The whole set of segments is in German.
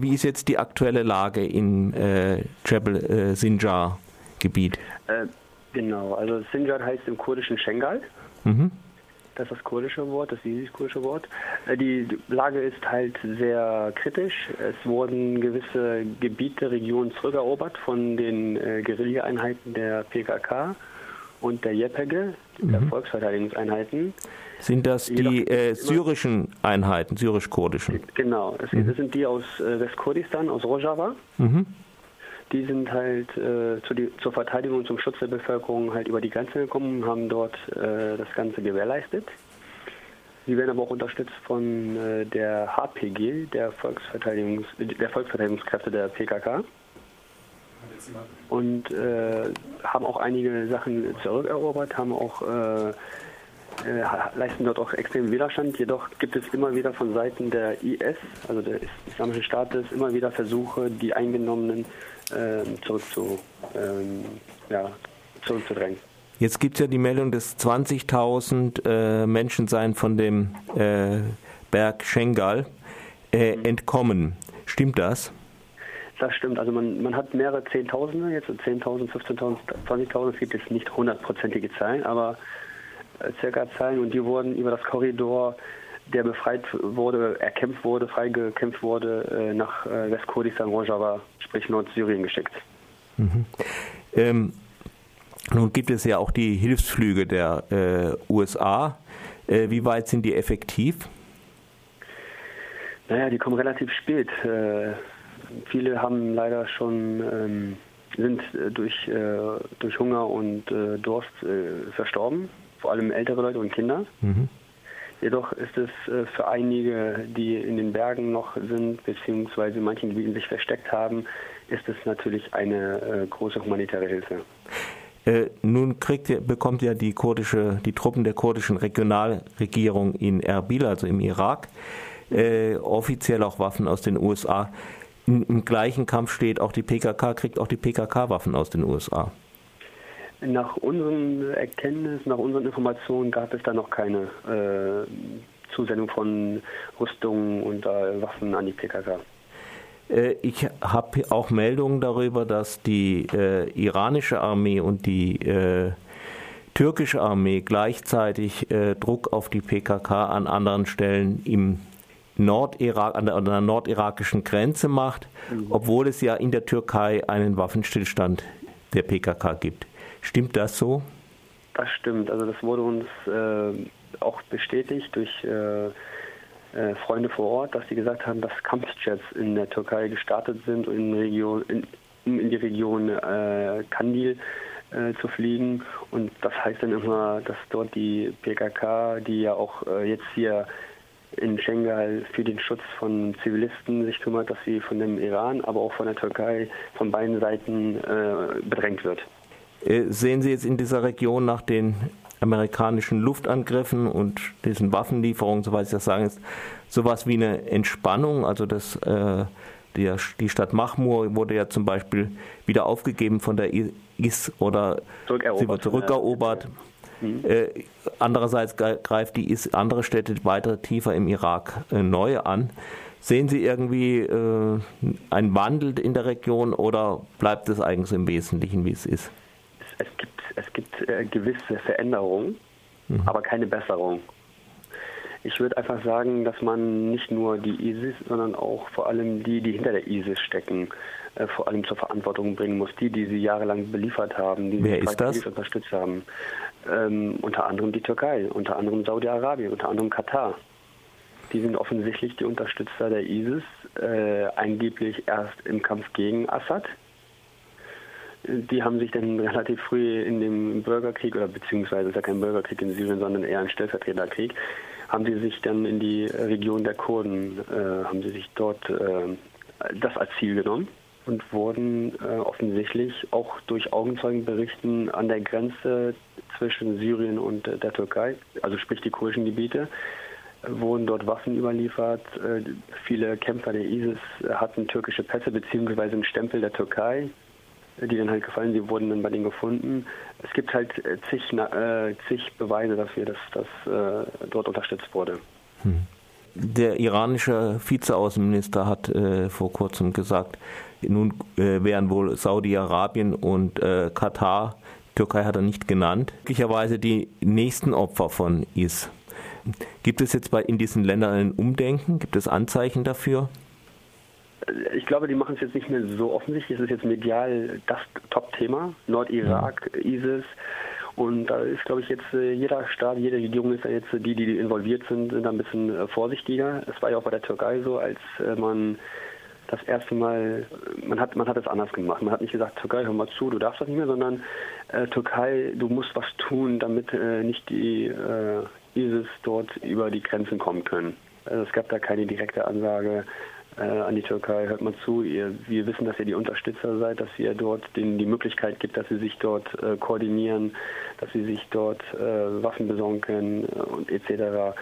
Wie ist jetzt die aktuelle Lage im äh, Jebel äh, Sinjar Gebiet? Äh, genau, also Sinjar heißt im kurdischen Schengal. Mhm. Das ist das kurdische Wort, das jüdisch-kurdische Wort. Äh, die Lage ist halt sehr kritisch. Es wurden gewisse Gebiete, Regionen zurückerobert von den äh, Guerilla-Einheiten der PKK und der mhm. der Volksverteidigungseinheiten. Sind das die äh, syrischen Einheiten, syrisch-kurdischen? Genau, das, mhm. sind die aus äh, Westkurdistan, aus Rojava. Mhm. Die sind halt äh, zu die, zur Verteidigung und zum Schutz der Bevölkerung halt über die Grenze gekommen und haben dort äh, das Ganze gewährleistet. Sie werden aber auch unterstützt von äh, der HPG, der, Volksverteidigungs der Volksverteidigungskräfte der PKK. Und äh, haben auch einige Sachen zurückerobert, haben auch äh, äh, leisten dort auch extremen Widerstand. Jedoch gibt es immer wieder von Seiten der IS, also des Islamischen Staates, immer wieder Versuche, die Eingenommenen äh, zurückzu, ähm, ja, zurückzudrängen. Jetzt gibt es ja die Meldung, dass 20.000 äh, Menschen seien von dem äh, Berg Schengal äh, mhm. entkommen. Stimmt das? Das stimmt. Also man, man hat mehrere Zehntausende, jetzt 10.000, 15.000, 20.000. Es gibt jetzt nicht hundertprozentige Zahlen, aber äh, circa Zahlen und die wurden über das Korridor, der befreit wurde, erkämpft wurde, freigekämpft wurde, äh, nach äh, Westkurdistan, Rojava, sprich Nordsyrien geschickt. Mhm. Ähm, nun gibt es ja auch die Hilfsflüge der äh, USA. Äh, wie weit sind die effektiv? Naja, die kommen relativ spät. Äh, viele haben leider schon ähm, sind durch, durch Hunger und Durst verstorben vor allem ältere Leute und Kinder. Mhm. Jedoch ist es äh, für einige, die in den Bergen noch sind, beziehungsweise in manchen Gebieten sich versteckt haben, ist es natürlich eine äh, große humanitäre Hilfe. Äh, nun kriegt, bekommt ja die kurdische, die Truppen der kurdischen Regionalregierung in Erbil, also im Irak, äh, offiziell auch Waffen aus den USA. Im, Im gleichen Kampf steht auch die PKK, kriegt auch die PKK Waffen aus den USA. Nach unseren Erkenntnissen, nach unseren Informationen gab es da noch keine äh, Zusendung von Rüstungen und äh, Waffen an die PKK. Äh, ich habe auch Meldungen darüber, dass die äh, iranische Armee und die äh, türkische Armee gleichzeitig Druck auf die PKK an anderen Stellen im Nordirak, an der, an der nordirakischen Grenze macht, mhm. obwohl es ja in der Türkei einen Waffenstillstand der PKK gibt. Stimmt das so? Das stimmt. Also das wurde uns äh, auch bestätigt durch äh, äh, Freunde vor Ort, dass sie gesagt haben, dass Kampfjets in der Türkei gestartet sind, in, Region, in, in die Region äh, Kandil äh, zu fliegen. Und das heißt dann immer, dass dort die PKK, die ja auch äh, jetzt hier in Schengal für den Schutz von Zivilisten sich kümmert, dass sie von dem Iran, aber auch von der Türkei von beiden Seiten bedrängt wird. Äh, sehen Sie jetzt in dieser Region nach den amerikanischen Luftangriffen und diesen Waffenlieferungen, soweit ich das sagen ist, sowas wie eine Entspannung? Also das, äh, die, die Stadt Mahmur wurde ja zum Beispiel wieder aufgegeben von der IS oder sie wird zurückerobert. Mhm. Äh, andererseits greift die IS andere Städte weiter tiefer im Irak äh, neu an. Sehen Sie irgendwie äh, einen Wandel in der Region oder bleibt es eigentlich im Wesentlichen, wie es ist? es gibt, es gibt äh, gewisse Veränderungen, mhm. aber keine Besserung. Ich würde einfach sagen, dass man nicht nur die ISIS, sondern auch vor allem die, die hinter der ISIS stecken, äh, vor allem zur Verantwortung bringen muss. Die, die sie jahrelang beliefert haben, die Wer ist das? unterstützt haben. Ähm, unter anderem die Türkei, unter anderem Saudi-Arabien, unter anderem Katar. Die sind offensichtlich die Unterstützer der ISIS, äh, angeblich erst im Kampf gegen Assad, die haben sich dann relativ früh in dem Bürgerkrieg, oder beziehungsweise ist ja kein Bürgerkrieg in Syrien, sondern eher ein Stellvertreterkrieg, haben sie sich dann in die Region der Kurden, äh, haben sie sich dort äh, das als Ziel genommen und wurden äh, offensichtlich auch durch Augenzeugenberichten an der Grenze zwischen Syrien und der Türkei, also sprich die kurdischen Gebiete, wurden dort Waffen überliefert. Äh, viele Kämpfer der ISIS hatten türkische Pässe beziehungsweise einen Stempel der Türkei die dann halt gefallen, die wurden dann bei denen gefunden. Es gibt halt äh, zig, äh, zig Beweise dafür, dass das äh, dort unterstützt wurde. Hm. Der iranische Vizeaußenminister hat äh, vor kurzem gesagt, nun äh, wären wohl Saudi-Arabien und äh, Katar, Türkei hat er nicht genannt, möglicherweise die nächsten Opfer von IS. Gibt es jetzt bei, in diesen Ländern ein Umdenken? Gibt es Anzeichen dafür? Ich glaube, die machen es jetzt nicht mehr so offensichtlich. Es ist jetzt medial das Top-Thema. Nordirak, ja. ISIS. Und da ist, glaube ich, jetzt äh, jeder Staat, jede Regierung ist ja jetzt, die, die involviert sind, sind ein bisschen äh, vorsichtiger. Es war ja auch bei der Türkei so, als äh, man das erste Mal, man hat, man hat es anders gemacht. Man hat nicht gesagt, Türkei, hör mal zu, du darfst das nicht mehr, sondern äh, Türkei, du musst was tun, damit äh, nicht die äh, ISIS dort über die Grenzen kommen können. Also es gab da keine direkte Ansage, äh, an die Türkei, hört mal zu, ihr, wir wissen, dass ihr die Unterstützer seid, dass ihr dort denen die Möglichkeit gibt, dass sie sich dort äh, koordinieren, dass sie sich dort äh, Waffen besorgen können äh, und etc.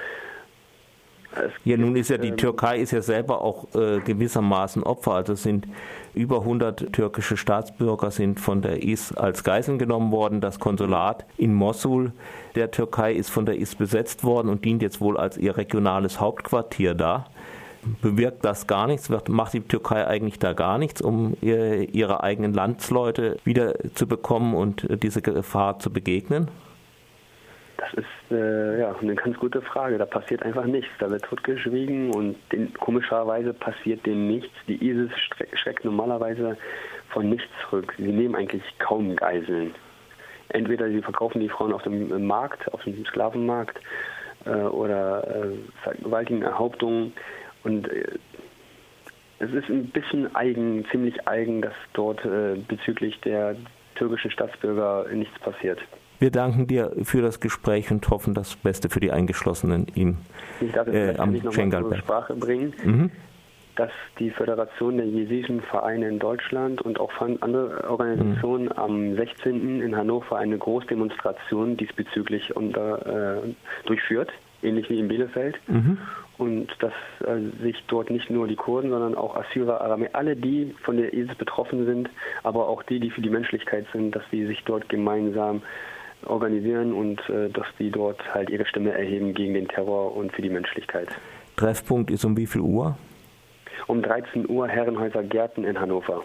Es ja, nun ist ja die ähm, Türkei ist ja selber auch äh, gewissermaßen Opfer. Also sind über 100 türkische Staatsbürger sind von der IS als Geiseln genommen worden. Das Konsulat in Mosul der Türkei ist von der IS besetzt worden und dient jetzt wohl als ihr regionales Hauptquartier da bewirkt das gar nichts? Macht die Türkei eigentlich da gar nichts, um ihre eigenen Landsleute wieder zu bekommen und diese Gefahr zu begegnen? Das ist äh, ja eine ganz gute Frage. Da passiert einfach nichts. Da wird totgeschwiegen und den, komischerweise passiert denen nichts. Die ISIS schreckt normalerweise von nichts zurück. Sie nehmen eigentlich kaum Geiseln. Entweder sie verkaufen die Frauen auf dem Markt, auf dem Sklavenmarkt, äh, oder äh, vergewaltigen Erhauptungen. Und äh, es ist ein bisschen eigen, ziemlich eigen, dass dort äh, bezüglich der türkischen Staatsbürger nichts passiert. Wir danken dir für das Gespräch und hoffen das Beste für die Eingeschlossenen im ich darf äh, am Schengalberg. Sprache bringen, mhm. dass die Föderation der Jesidischen Vereine in Deutschland und auch andere Organisationen mhm. am 16. in Hannover eine Großdemonstration diesbezüglich unter, äh, durchführt, ähnlich wie in Bielefeld. Mhm und dass äh, sich dort nicht nur die Kurden, sondern auch Assyrer, Aramäer, alle die von der ISIS betroffen sind, aber auch die, die für die Menschlichkeit sind, dass sie sich dort gemeinsam organisieren und äh, dass die dort halt ihre Stimme erheben gegen den Terror und für die Menschlichkeit. Treffpunkt ist um wie viel Uhr? Um 13 Uhr Herrenhäuser Gärten in Hannover.